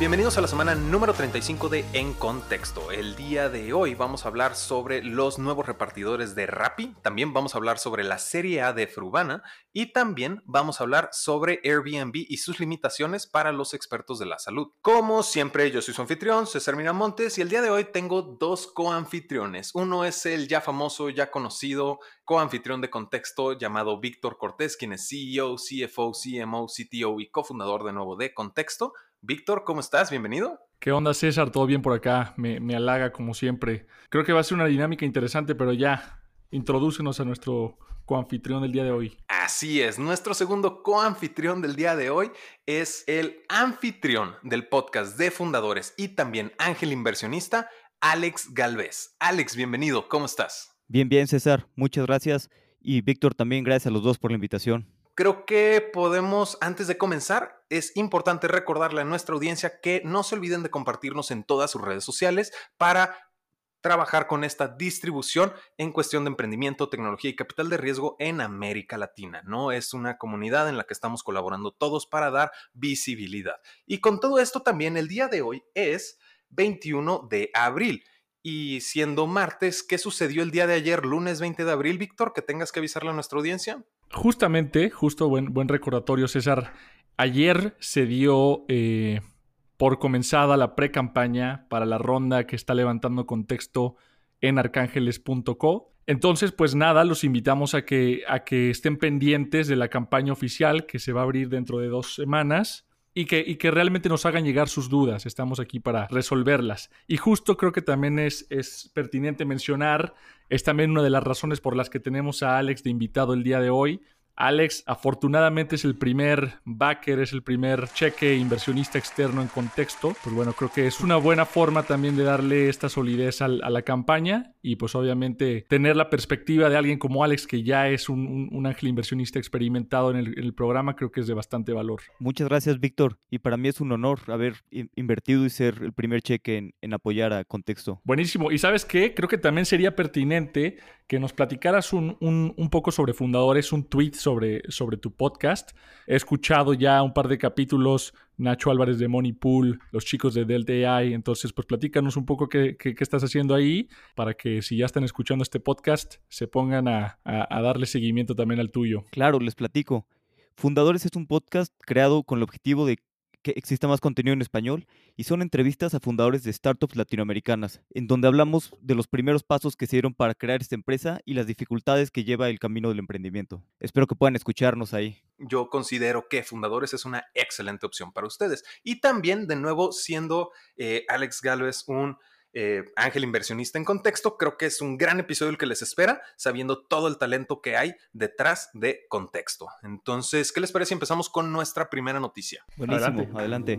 Bienvenidos a la semana número 35 de En Contexto. El día de hoy vamos a hablar sobre los nuevos repartidores de Rappi, también vamos a hablar sobre la serie A de Frubana y también vamos a hablar sobre Airbnb y sus limitaciones para los expertos de la salud. Como siempre, yo soy su anfitrión, César Miramontes, y el día de hoy tengo dos coanfitriones. Uno es el ya famoso, ya conocido coanfitrión de Contexto llamado Víctor Cortés, quien es CEO, CFO, CMO, CTO y cofundador de nuevo de Contexto. Víctor, ¿cómo estás? Bienvenido. ¿Qué onda, César? ¿Todo bien por acá? Me, me, halaga como siempre. Creo que va a ser una dinámica interesante, pero ya, introdúcenos a nuestro coanfitrión del día de hoy. Así es, nuestro segundo coanfitrión del día de hoy es el anfitrión del podcast de fundadores y también ángel inversionista, Alex Galvez. Alex, bienvenido, ¿cómo estás? Bien, bien, César, muchas gracias. Y Víctor, también gracias a los dos por la invitación. Creo que podemos, antes de comenzar, es importante recordarle a nuestra audiencia que no se olviden de compartirnos en todas sus redes sociales para trabajar con esta distribución en cuestión de emprendimiento, tecnología y capital de riesgo en América Latina. No es una comunidad en la que estamos colaborando todos para dar visibilidad. Y con todo esto también el día de hoy es 21 de abril. Y siendo martes, ¿qué sucedió el día de ayer, lunes 20 de abril, Víctor? Que tengas que avisarle a nuestra audiencia. Justamente, justo buen, buen recordatorio, César. Ayer se dio eh, por comenzada la pre-campaña para la ronda que está levantando contexto en arcángeles.co. Entonces, pues nada, los invitamos a que, a que estén pendientes de la campaña oficial que se va a abrir dentro de dos semanas y que, y que realmente nos hagan llegar sus dudas. Estamos aquí para resolverlas. Y justo creo que también es, es pertinente mencionar, es también una de las razones por las que tenemos a Alex de invitado el día de hoy Alex, afortunadamente es el primer backer, es el primer cheque inversionista externo en contexto. Pues bueno, creo que es una buena forma también de darle esta solidez a la campaña y pues obviamente tener la perspectiva de alguien como Alex, que ya es un, ángel inversionista experimentado en el, programa, creo que es de bastante valor. Muchas gracias, Víctor. Y para mí es un honor haber invertido y ser el primer cheque en, apoyar a contexto. Buenísimo. Y sabes qué? Creo que también sería pertinente que nos platicaras un, un poco sobre fundadores, un tweet sobre sobre, tu podcast. He escuchado ya un par de capítulos, Nacho Álvarez de Money Pool, los chicos de Delta AI, entonces pues platícanos un poco qué, estás haciendo ahí para que si ya están escuchando este podcast se pongan a, a darle seguimiento también al tuyo. Claro, les platico. Fundadores es un podcast creado con el objetivo de que exista más contenido en español y son entrevistas a fundadores de startups latinoamericanas, en donde hablamos de los primeros pasos que se dieron para crear esta empresa y las dificultades que lleva el camino del emprendimiento. Espero que puedan escucharnos ahí. Yo considero que Fundadores es una excelente opción para ustedes. Y también, de nuevo, siendo eh, Alex Galvez un eh, Ángel Inversionista en Contexto. Creo que es un gran episodio el que les espera, sabiendo todo el talento que hay detrás de Contexto. Entonces, ¿qué les parece si empezamos con nuestra primera noticia? Buenísimo, adelante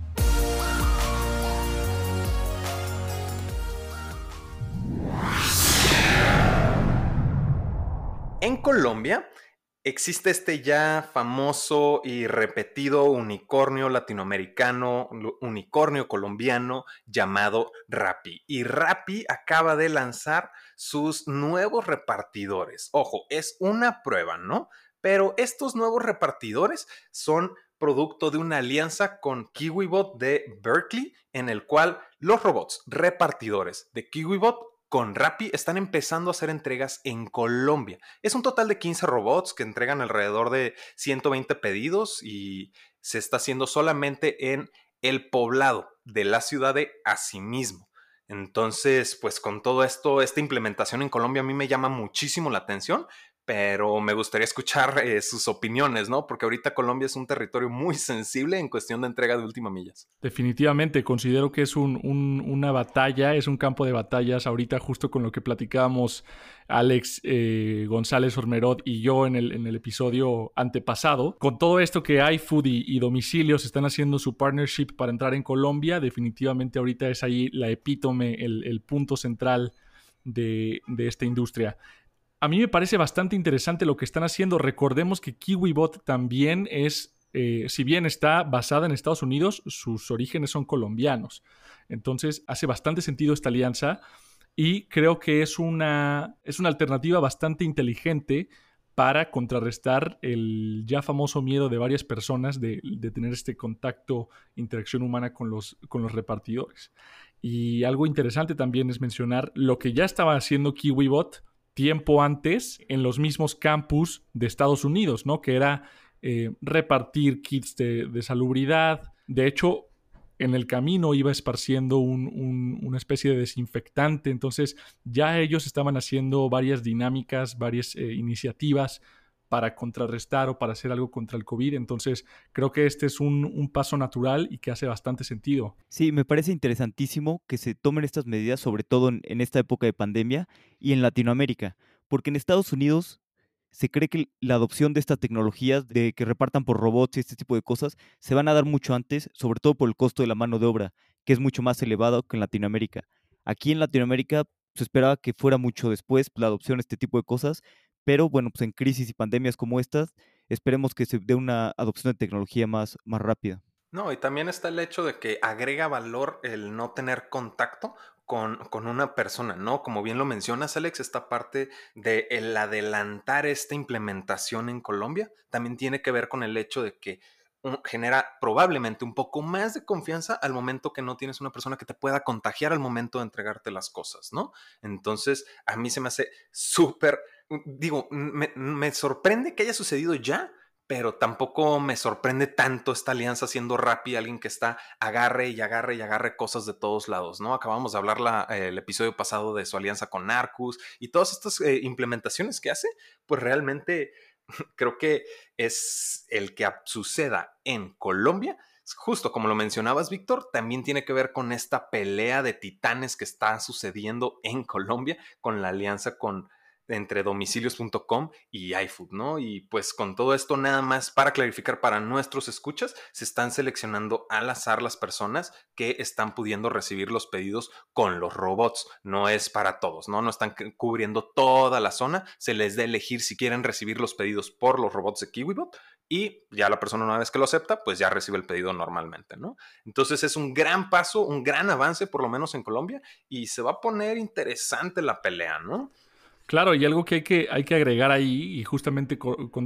En Colombia existe este ya famoso y repetido unicornio latinoamericano, unicornio colombiano llamado Rappi. Y Rappi acaba de lanzar sus nuevos repartidores. Ojo, es una prueba, ¿no? Pero estos nuevos repartidores son producto de una alianza con KiwiBot de Berkeley, en el cual los robots repartidores de KiwiBot con Rappi están empezando a hacer entregas en Colombia. Es un total de 15 robots que entregan alrededor de 120 pedidos y se está haciendo solamente en el poblado de la ciudad de Asimismo. Entonces, pues con todo esto, esta implementación en Colombia a mí me llama muchísimo la atención, pero me gustaría escuchar eh, sus opiniones, ¿no? Porque ahorita Colombia es un territorio muy sensible en cuestión de entrega de última millas. Definitivamente, considero que es una batalla, es un campo de batallas ahorita justo con lo que platicábamos Alex eh, González Ormerod y yo en el, episodio antepasado. Con todo esto que iFood y, y domicilios están haciendo su partnership para entrar en Colombia, definitivamente ahorita es ahí la epítome, el, punto central de esta industria a mí me parece bastante interesante lo que están haciendo. Recordemos que KiwiBot también es, eh, si bien está basada en Estados Unidos, sus orígenes son colombianos. Entonces hace bastante sentido esta alianza y creo que es una, es una alternativa bastante inteligente para contrarrestar el ya famoso miedo de varias personas de, de tener este contacto, interacción humana con los, con los repartidores. Y algo interesante también es mencionar lo que ya estaba haciendo KiwiBot tiempo antes en los mismos campus de Estados Unidos, ¿no? Que era eh, repartir kits de, salubridad. De hecho, en el camino iba esparciendo una especie de desinfectante. Entonces, ya ellos estaban haciendo varias dinámicas, varias eh, iniciativas para contrarrestar o para hacer algo contra el COVID. Entonces, creo que este es un, paso natural y que hace bastante sentido. Sí, me parece interesantísimo que se tomen estas medidas, sobre todo en, esta época de pandemia y en Latinoamérica, porque en Estados Unidos se cree que la adopción de estas tecnologías, de que repartan por robots y este tipo de cosas, se van a dar mucho antes, sobre todo por el costo de la mano de obra, que es mucho más elevado que en Latinoamérica. Aquí en Latinoamérica se esperaba que fuera mucho después la adopción de este tipo de cosas, pero bueno, pues en crisis y pandemias como estas, esperemos que se dé una adopción de tecnología más, más rápida. No, y también está el hecho de que agrega valor el no tener contacto con, con, una persona, ¿no? Como bien lo mencionas, Alex, esta parte de el adelantar esta implementación en Colombia también tiene que ver con el hecho de que genera probablemente un poco más de confianza al momento que no tienes una persona que te pueda contagiar al momento de entregarte las cosas, ¿no? Entonces, a mí se me hace súper digo, me, sorprende que haya sucedido ya, pero tampoco me sorprende tanto esta alianza siendo Rappi, alguien que está agarre y agarre y agarre cosas de todos lados, ¿no? Acabamos de hablar la, el episodio pasado de su alianza con Narcus y todas estas eh, implementaciones que hace, pues realmente creo que es el que suceda en Colombia. Justo como lo mencionabas, Víctor, también tiene que ver con esta pelea de titanes que está sucediendo en Colombia con la alianza con entre domicilios.com y iFood, ¿no? Y pues con todo esto nada más para clarificar para nuestros escuchas, se están seleccionando al azar las personas que están pudiendo recibir los pedidos con los robots, no es para todos, ¿no? No están cubriendo toda la zona, se les da elegir si quieren recibir los pedidos por los robots de KiwiBot y ya la persona una vez que lo acepta, pues ya recibe el pedido normalmente, ¿no? Entonces es un gran paso, un gran avance por lo menos en Colombia y se va a poner interesante la pelea, ¿no? Claro, y algo que hay que, hay que agregar ahí, y justamente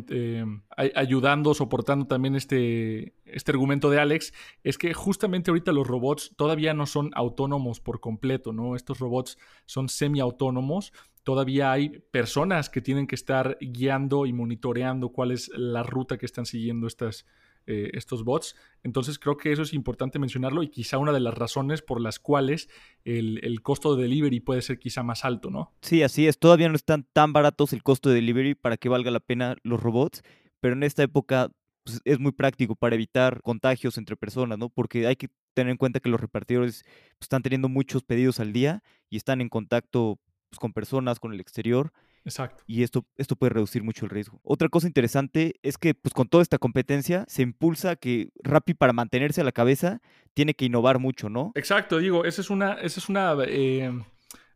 eh, ayudando, soportando también este, este argumento de Alex, es que justamente ahorita los robots todavía no son autónomos por completo, ¿no? Estos robots son semiautónomos. Todavía hay personas que tienen que estar guiando y monitoreando cuál es la ruta que están siguiendo estas, eh, estos bots. Entonces creo que eso es importante mencionarlo y quizá una de las razones por las cuales el, costo de delivery puede ser quizá más alto, ¿no? Sí, así es. Todavía no están tan baratos el costo de delivery para que valga la pena los robots, pero en esta época pues, es muy práctico para evitar contagios entre personas, ¿no? Porque hay que tener en cuenta que los repartidores pues, están teniendo muchos pedidos al día y están en contacto pues, con personas, con el exterior. Exacto. Y esto, esto puede reducir mucho el riesgo. Otra cosa interesante es que pues con toda esta competencia se impulsa que Rappi para mantenerse a la cabeza tiene que innovar mucho, ¿no? Exacto, digo, esa es una, esa es una eh,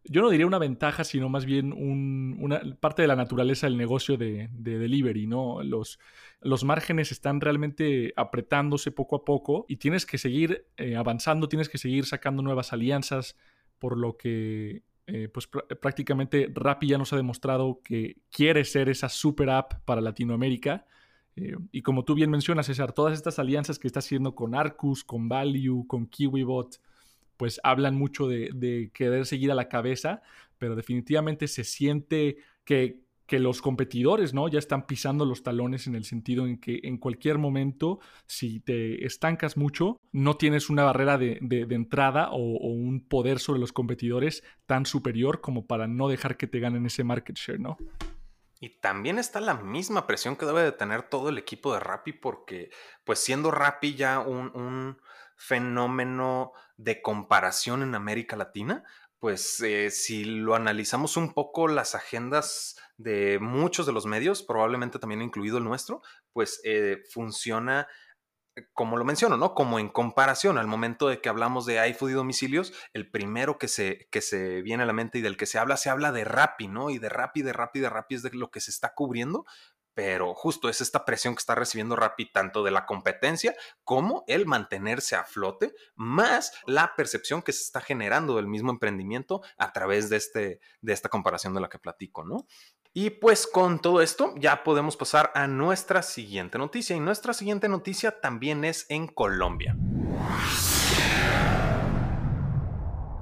yo no diría una ventaja, sino más bien una parte de la naturaleza del negocio de, delivery, ¿no? Los, los márgenes están realmente apretándose poco a poco y tienes que seguir eh, avanzando, tienes que seguir sacando nuevas alianzas, por lo que eh, pues prácticamente Rappi ya nos ha demostrado que quiere ser esa super app para Latinoamérica. Eh, y como tú bien mencionas, César, todas estas alianzas que está haciendo con Arcus, con Value, con KiwiBot, pues hablan mucho de, de querer seguir a la cabeza, pero definitivamente se siente que, que los competidores, ¿no? Ya están pisando los talones en el sentido en que en cualquier momento, si te estancas mucho, no tienes una barrera de, entrada o, un poder sobre los competidores tan superior como para no dejar que te ganen ese market share, ¿no? Y también está la misma presión que debe de tener todo el equipo de Rappi porque, pues siendo Rappi ya un, un fenómeno de comparación en América Latina, pues eh, si lo analizamos un poco las agendas de muchos de los medios, probablemente también incluido el nuestro, pues eh, funciona eh, como lo menciono, ¿no? Como en comparación al momento de que hablamos de iFood y domicilios, el primero que se, que se viene a la mente y del que se habla, se habla de Rappi, ¿no? Y de Rappi, de Rappi, de Rappi es de lo que se está cubriendo, pero justo es esta presión que está recibiendo Rappi tanto de la competencia como el mantenerse a flote, más la percepción que se está generando del mismo emprendimiento a través de, este, de esta comparación de la que platico, ¿no? Y pues con todo esto ya podemos pasar a nuestra siguiente noticia y nuestra siguiente noticia también es en Colombia.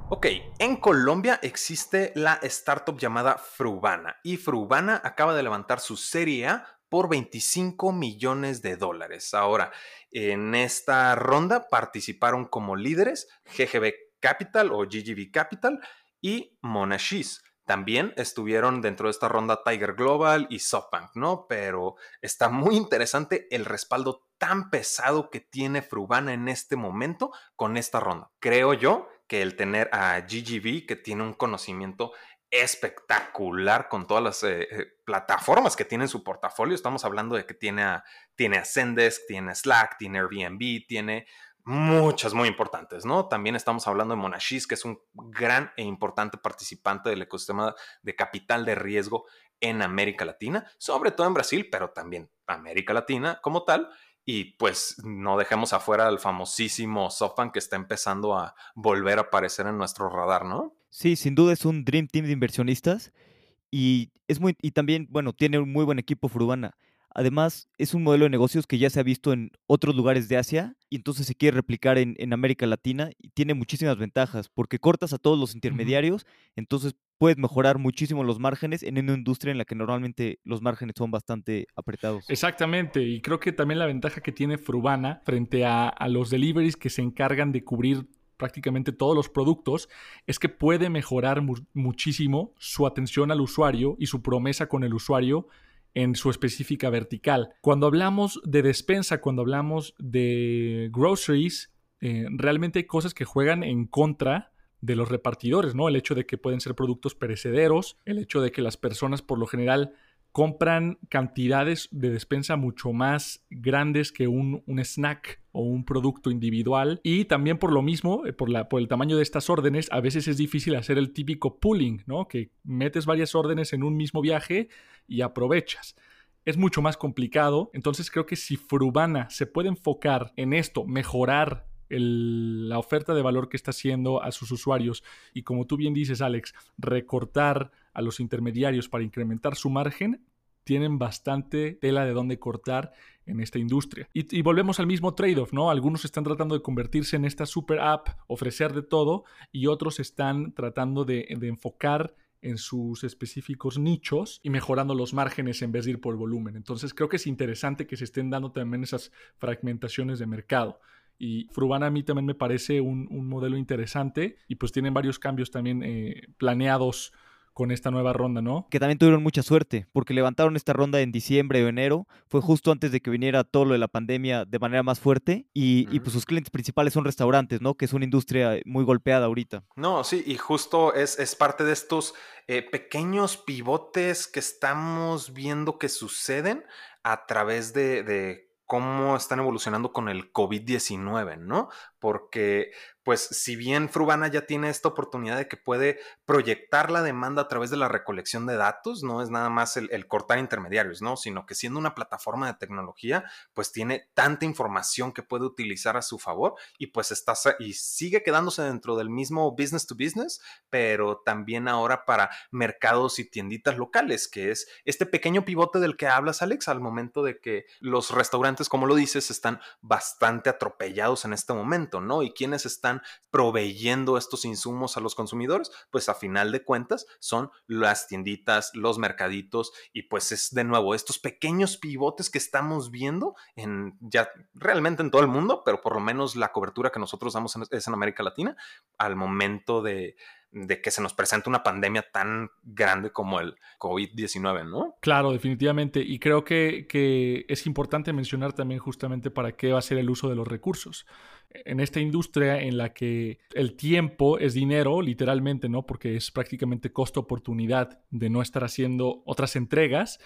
Ok, en Colombia existe la startup llamada Frubana y Frubana acaba de levantar su serie A por 25 millones de dólares. Ahora, en esta ronda participaron como líderes GGB Capital o GGB Capital y Monashis. También estuvieron dentro de esta ronda Tiger Global y SoftBank, ¿no? Pero está muy interesante el respaldo tan pesado que tiene Frubana en este momento con esta ronda. Creo yo que el tener a GGB, que tiene un conocimiento espectacular con todas las eh, eh, plataformas que tiene en su portafolio. Estamos hablando de que tiene a, tiene Zendesk, tiene Slack, tiene Airbnb, tiene muchas muy importantes, ¿no? También estamos hablando de Monashis, que es un gran e importante participante del ecosistema de capital de riesgo en América Latina, sobre todo en Brasil, pero también América Latina como tal. Y pues no dejemos afuera al famosísimo SoftBank que está empezando a volver a aparecer en nuestro radar, ¿no? Sí, sin duda es un Dream Team de inversionistas y es muy y también, bueno, tiene un muy buen equipo Frubana. Además, es un modelo de negocios que ya se ha visto en otros lugares de Asia y entonces se quiere replicar en, en América Latina y tiene muchísimas ventajas porque cortas a todos los intermediarios, entonces puedes mejorar muchísimo los márgenes en una industria en la que normalmente los márgenes son bastante apretados. Exactamente, y creo que también la ventaja que tiene Frubana frente a, a los deliveries que se encargan de cubrir prácticamente todos los productos, es que puede mejorar mu muchísimo su atención al usuario y su promesa con el usuario en su específica vertical. Cuando hablamos de despensa, cuando hablamos de groceries, eh, realmente hay cosas que juegan en contra de los repartidores, ¿no? El hecho de que pueden ser productos perecederos, el hecho de que las personas por lo general compran cantidades de despensa mucho más grandes que un, un, snack o un producto individual. Y también por lo mismo, eh, por, la, por el tamaño de estas órdenes, a veces es difícil hacer el típico pooling, ¿no? Que metes varias órdenes en un mismo viaje y aprovechas es mucho más complicado. Entonces creo que si Frubana se puede enfocar en esto, mejorar la oferta de valor que está haciendo a sus usuarios y como tú bien dices Alex, recortar a los intermediarios para incrementar su margen, tienen bastante tela de dónde cortar en esta industria. Y, y volvemos al mismo trade-off, ¿no? Algunos están tratando de convertirse en esta super app, ofrecer de todo, y otros están tratando de, de enfocar en sus específicos nichos y mejorando los márgenes en vez de ir por volumen. Entonces creo que es interesante que se estén dando también esas fragmentaciones de mercado. Y Frubana a mí también me parece un, un modelo interesante y pues tienen varios cambios también eh, planeados con esta nueva ronda, ¿no? Que también tuvieron mucha suerte, porque levantaron esta ronda en diciembre o enero, fue justo antes de que viniera todo lo de la pandemia de manera más fuerte, y, uh -huh. y pues sus clientes principales son restaurantes, ¿no? Que es una industria muy golpeada ahorita. No, sí, y justo es, es parte de estos eh, pequeños pivotes que estamos viendo que suceden a través de, de cómo están evolucionando con el COVID-19, ¿no? Porque pues si bien Frubana ya tiene esta oportunidad de que puede proyectar la demanda a través de la recolección de datos, no es nada más el, cortar intermediarios, ¿no? Sino que siendo una plataforma de tecnología, pues tiene tanta información que puede utilizar a su favor y pues está y sigue quedándose dentro del mismo business to business, pero también ahora para mercados y tienditas locales, que es este pequeño pivote del que hablas, Alex, al momento de que los restaurantes, como lo dices, están bastante atropellados en este momento, ¿no? Y quienes están proveyendo estos insumos a los consumidores, pues a final de cuentas son las tienditas, los mercaditos y pues es de nuevo estos pequeños pivotes que estamos viendo en ya realmente en todo el mundo, pero por lo menos la cobertura que nosotros damos es en América Latina al momento de de que se nos presenta una pandemia tan grande como el COVID-19, ¿no? Claro, definitivamente. Y creo que, es importante mencionar también justamente para qué va a ser el uso de los recursos en esta industria en la que el tiempo es dinero, literalmente, ¿no? Porque es prácticamente costo-oportunidad de no estar haciendo otras entregas,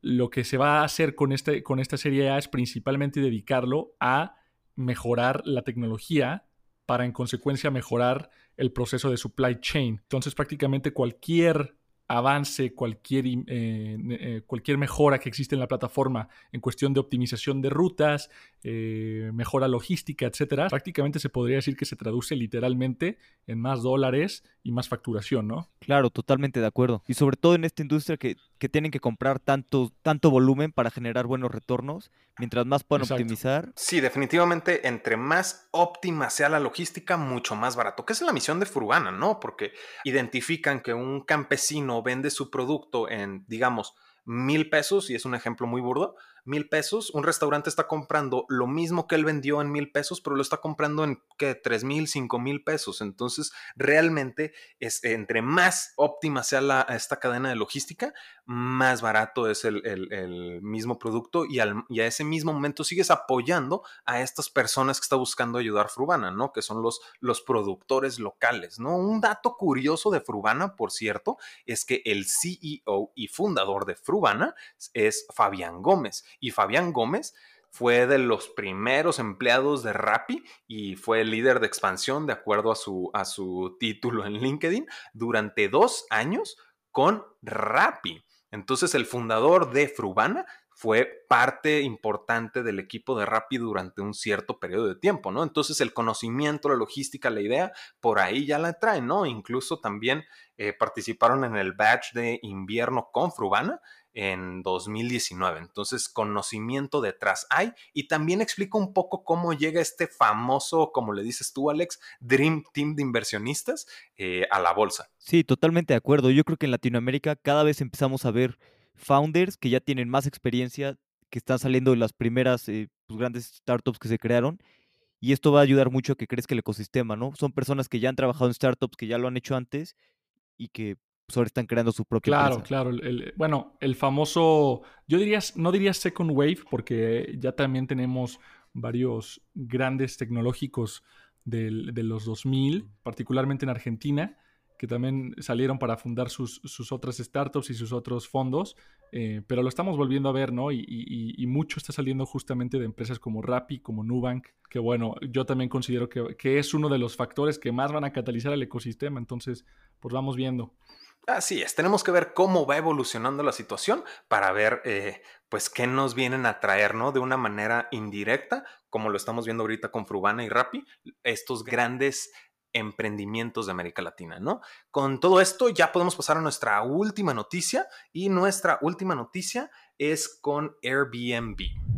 lo que se va a hacer con, este, con esta serie A es principalmente dedicarlo a mejorar la tecnología para en consecuencia mejorar el proceso de supply chain. Entonces prácticamente cualquier avance, cualquier, eh, eh, cualquier mejora que existe en la plataforma en cuestión de optimización de rutas, eh, mejora logística, etcétera, prácticamente se podría decir que se traduce literalmente en más dólares y más facturación, ¿no? Claro, totalmente de acuerdo. Y sobre todo en esta industria que, que tienen que comprar tanto, tanto volumen para generar buenos retornos, mientras más puedan optimizar. Sí, definitivamente, entre más óptima sea la logística, mucho más barato. Que es la misión de Furbana, ¿no? Porque identifican que un campesino vende su producto en, digamos, mil pesos, y es un ejemplo muy burdo, mil pesos, un restaurante está comprando lo mismo que él vendió en mil pesos, pero lo está comprando en ¿qué? tres mil, cinco mil pesos. Entonces, realmente, es, entre más óptima sea la, esta cadena de logística, más barato es el, mismo producto y, al, y, a ese mismo momento sigues apoyando a estas personas que está buscando ayudar Frubana, ¿no? Que son los, los productores locales, ¿no? Un dato curioso de Frubana, por cierto, es que el CEO y fundador de Frubana es Fabián Gómez y Fabián Gómez fue de los primeros empleados de Rappi y fue líder de expansión de acuerdo a su, a su título en LinkedIn durante dos años con Rappi. Entonces el fundador de Frubana fue parte importante del equipo de Rappi durante un cierto periodo de tiempo, ¿no? Entonces el conocimiento, la logística, la idea, por ahí ya la traen, ¿no? Incluso también eh, participaron en el batch de invierno con Frubana en 2019. Entonces, conocimiento detrás hay y también explico un poco cómo llega este famoso, como le dices tú, Alex, Dream Team de inversionistas eh, a la bolsa. Sí, totalmente de acuerdo. Yo creo que en Latinoamérica cada vez empezamos a ver founders que ya tienen más experiencia, que están saliendo de las primeras eh, pues, grandes startups que se crearon. Y esto va a ayudar mucho a que crezca el ecosistema, ¿no? Son personas que ya han trabajado en startups, que ya lo han hecho antes y que ahora están creando su propia claro, Claro, claro. bueno, el famoso, yo diría, no diría second wave, porque ya también tenemos varios grandes tecnológicos de los 2000, particularmente en Argentina, que también salieron para fundar sus, otras startups y sus otros fondos, eh, pero lo estamos volviendo a ver, ¿no? Y, mucho está saliendo justamente de empresas como Rappi, como Nubank, que bueno, yo también considero que, que es uno de los factores que más van a catalizar el ecosistema, entonces, pues vamos viendo. Así es, tenemos que ver cómo va evolucionando la situación para ver, eh, pues, qué nos vienen a traer, ¿no? De una manera indirecta, como lo estamos viendo ahorita con Frubana y Rappi, estos grandes emprendimientos de América Latina, ¿no? Con todo esto ya podemos pasar a nuestra última noticia y nuestra última noticia es con Airbnb.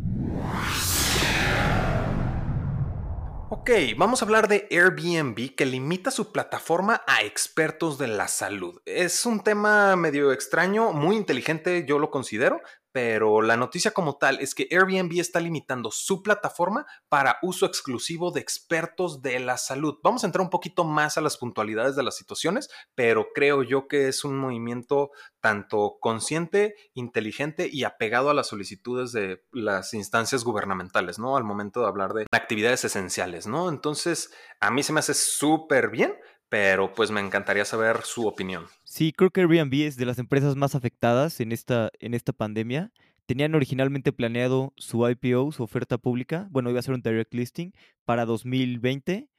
Ok, vamos a hablar de Airbnb que limita su plataforma a expertos de la salud. Es un tema medio extraño, muy inteligente, yo lo considero, pero la noticia como tal es que Airbnb está limitando su plataforma para uso exclusivo de expertos de la salud. Vamos a entrar un poquito más a las puntualidades de las situaciones, pero creo yo que es un movimiento tanto consciente, inteligente y apegado a las solicitudes de las instancias gubernamentales, ¿no? Al momento de hablar de actividades esenciales, ¿no? Entonces, a mí se me hace súper bien, pero pues me encantaría saber su opinión. Sí, creo que Airbnb es de las empresas más afectadas en esta, en esta pandemia. Tenían originalmente planeado su IPO, su oferta pública, bueno, iba a ser un direct listing para 2020,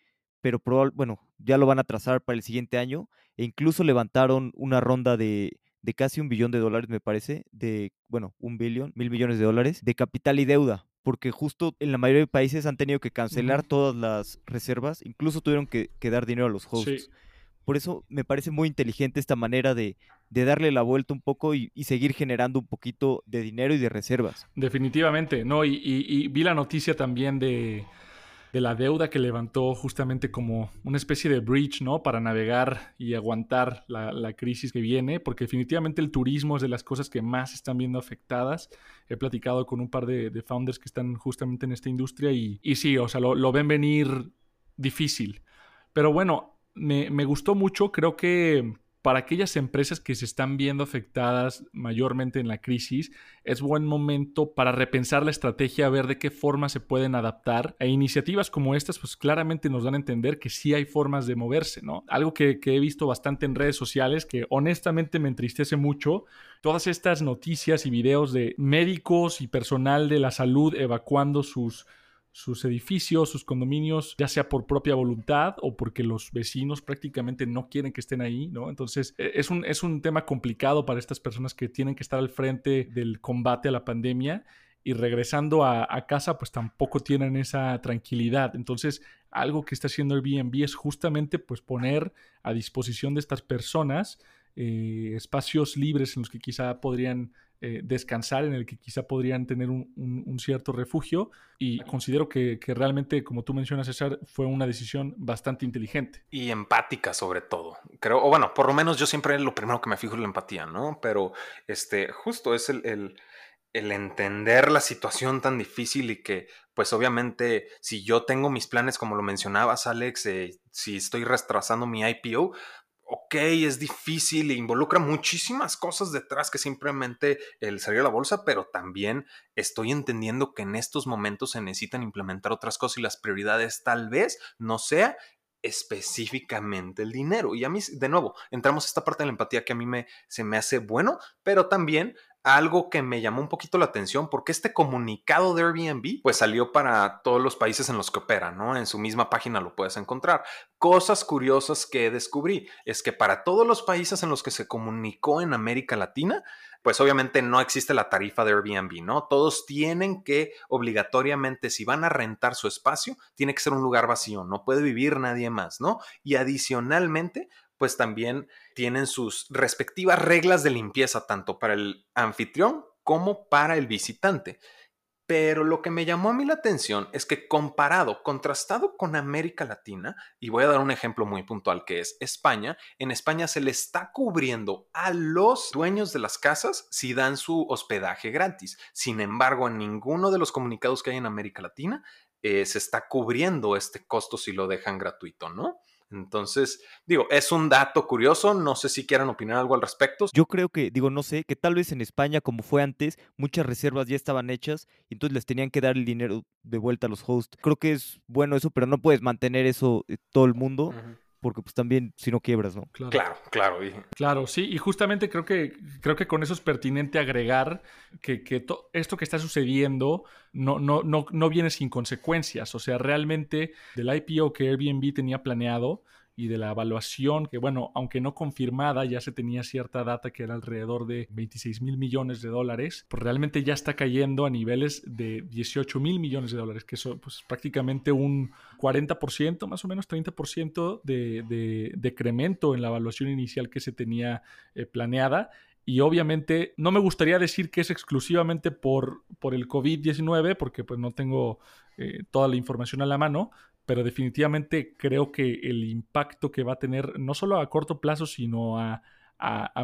pero bueno, ya lo van a trazar para el siguiente año e incluso levantaron una ronda de, de casi un billón de dólares, me parece, de, bueno, un billón, mil millones de dólares de capital y deuda porque justo en la mayoría de países han tenido que cancelar todas las reservas, incluso tuvieron que, dar dinero a los hosts. Por eso me parece muy inteligente esta manera de, darle la vuelta un poco y, seguir generando un poquito de dinero y de reservas. Definitivamente, ¿no? y vi la noticia también de, de la deuda que levantó justamente como una especie de bridge, ¿no? Para navegar y aguantar la, crisis que viene, porque definitivamente el turismo es de las cosas que más están viendo afectadas. He platicado con un par de, founders que están justamente en esta industria y, y sí, o sea, lo, ven venir difícil. Pero bueno, me, me gustó mucho, creo que para aquellas empresas que se están viendo afectadas mayormente en la crisis, es buen momento para repensar la estrategia, ver de qué forma se pueden adaptar. E iniciativas como estas, pues claramente nos dan a entender que sí hay formas de moverse, ¿no? Algo que, que he visto bastante en redes sociales, que honestamente me entristece mucho, todas estas noticias y videos de médicos y personal de la salud evacuando sus sus edificios, sus condominios, ya sea por propia voluntad o porque los vecinos prácticamente no quieren que estén ahí, ¿no? Entonces e, es un, es un tema complicado para estas personas que tienen que estar al frente del combate a la pandemia y regresando a, casa pues tampoco tienen esa tranquilidad. Entonces algo que está haciendo Airbnb es justamente pues poner a disposición de estas personas eh, espacios libres en los que quizá podrían eh, descansar, en el que quizá podrían tener un, cierto refugio. Y considero que, realmente, como tú mencionas, César, fue una decisión bastante inteligente. Y empática, sobre todo. Creo, o bueno, por lo menos yo siempre lo primero que me fijo es la empatía, ¿no? Pero este, justo es el, el entender la situación tan difícil y que, pues obviamente, si yo tengo mis planes, como lo mencionabas, Alex, eh, si estoy retrasando mi IPO, ok, es difícil e involucra muchísimas cosas detrás que simplemente el salir a la bolsa, pero también estoy entendiendo que en estos momentos se necesitan implementar otras cosas y las prioridades tal vez no sea específicamente el dinero. Y a mí, de nuevo, entramos a esta parte de la empatía que a mí me, se me hace bueno, pero también algo que me llamó un poquito la atención porque este comunicado de Airbnb pues salió para todos los países en los que opera, ¿no? En su misma página lo puedes encontrar. Cosas curiosas que descubrí es que para todos los países en los que se comunicó en América Latina, pues obviamente no existe la tarifa de Airbnb, ¿no? Todos tienen que obligatoriamente, si van a rentar su espacio, tiene que ser un lugar vacío, no puede vivir nadie más, ¿no? Y adicionalmente, pues también tienen sus respectivas reglas de limpieza, tanto para el anfitrión como para el visitante. Pero lo que me llamó a mí la atención es que comparado, contrastado con América Latina, y voy a dar un ejemplo muy puntual que es España, en España se le está cubriendo a los dueños de las casas si dan su hospedaje gratis. Sin embargo, en ninguno de los comunicados que hay en América Latina eh, se está cubriendo este costo si lo dejan gratuito, ¿no? Entonces, digo, es un dato curioso, no sé si quieran opinar algo al respecto. Yo creo que, digo, no sé, que tal vez en España, como fue antes, muchas reservas ya estaban hechas y entonces les tenían que dar el dinero de vuelta a los hosts. Creo que es bueno eso, pero no puedes mantener eso eh, todo el mundo porque pues también si no quiebras, ¿no? Claro, claro. Claro, claro sí, y justamente creo que, creo que con eso es pertinente agregar que, que esto que está sucediendo no, no, no, no viene sin consecuencias, o sea, realmente del IPO que Airbnb tenía planeado, y de la evaluación, que bueno, aunque no confirmada, ya se tenía cierta data que era alrededor de 26 mil millones de dólares, pues realmente ya está cayendo a niveles de 18 mil millones de dólares, que eso pues prácticamente un 40%, más o menos 30% de, de decremento en la evaluación inicial que se tenía eh, planeada. Y obviamente no me gustaría decir que es exclusivamente por, por el COVID-19, porque pues no tengo eh, toda la información a la mano, pero definitivamente creo que el impacto que va a tener, no solo a corto plazo, sino a,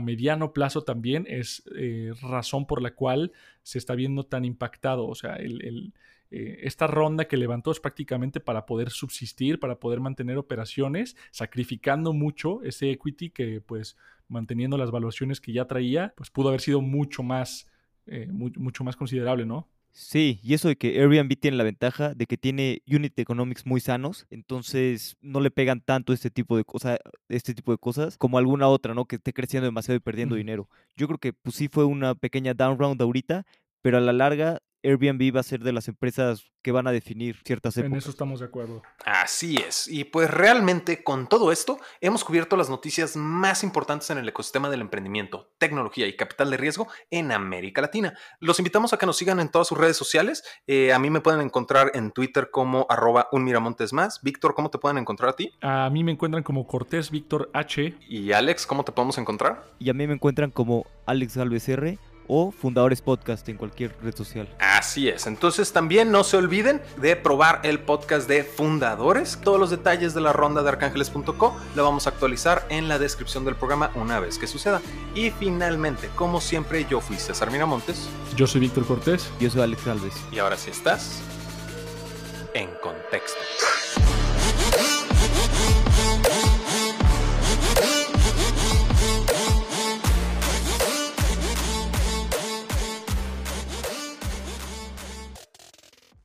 mediano plazo también, es eh, razón por la cual se está viendo tan impactado. O sea, el, eh, esta ronda que levantó es prácticamente para poder subsistir, para poder mantener operaciones, sacrificando mucho ese equity que, pues, manteniendo las valuaciones que ya traía, pues pudo haber sido mucho más, eh, mucho más considerable, ¿no? Sí, y eso de que Airbnb tiene la ventaja de que tiene unit economics muy sanos, entonces no le pegan tanto este tipo de cosas, este tipo de cosas como alguna otra, ¿no? Que esté creciendo demasiado y perdiendo dinero. Yo creo que pues sí fue una pequeña down round ahorita, pero a la larga Airbnb va a ser de las empresas que van a definir ciertas épocas. En eso estamos de acuerdo. Así es. Y pues realmente con todo esto hemos cubierto las noticias más importantes en el ecosistema del emprendimiento, tecnología y capital de riesgo en América Latina. Los invitamos a que nos sigan en todas sus redes sociales. Eh, a mí me pueden encontrar en Twitter como arroba unmiramontes más. Víctor, ¿cómo te pueden encontrar a ti? A mí me encuentran como Cortés Víctor H. ¿Y Alex, cómo te podemos encontrar? Y a mí me encuentran como Alex Galvez R o Fundadores Podcast en cualquier red social. Así es. Entonces también no se olviden de probar el podcast de Fundadores. Todos los detalles de la ronda de arcángeles.co lo vamos a actualizar en la descripción del programa una vez que suceda. Y finalmente, como siempre, yo fui César Miramontes. Yo soy Víctor Cortés. Yo soy Alex Alves. Y ahora sí estás en contexto.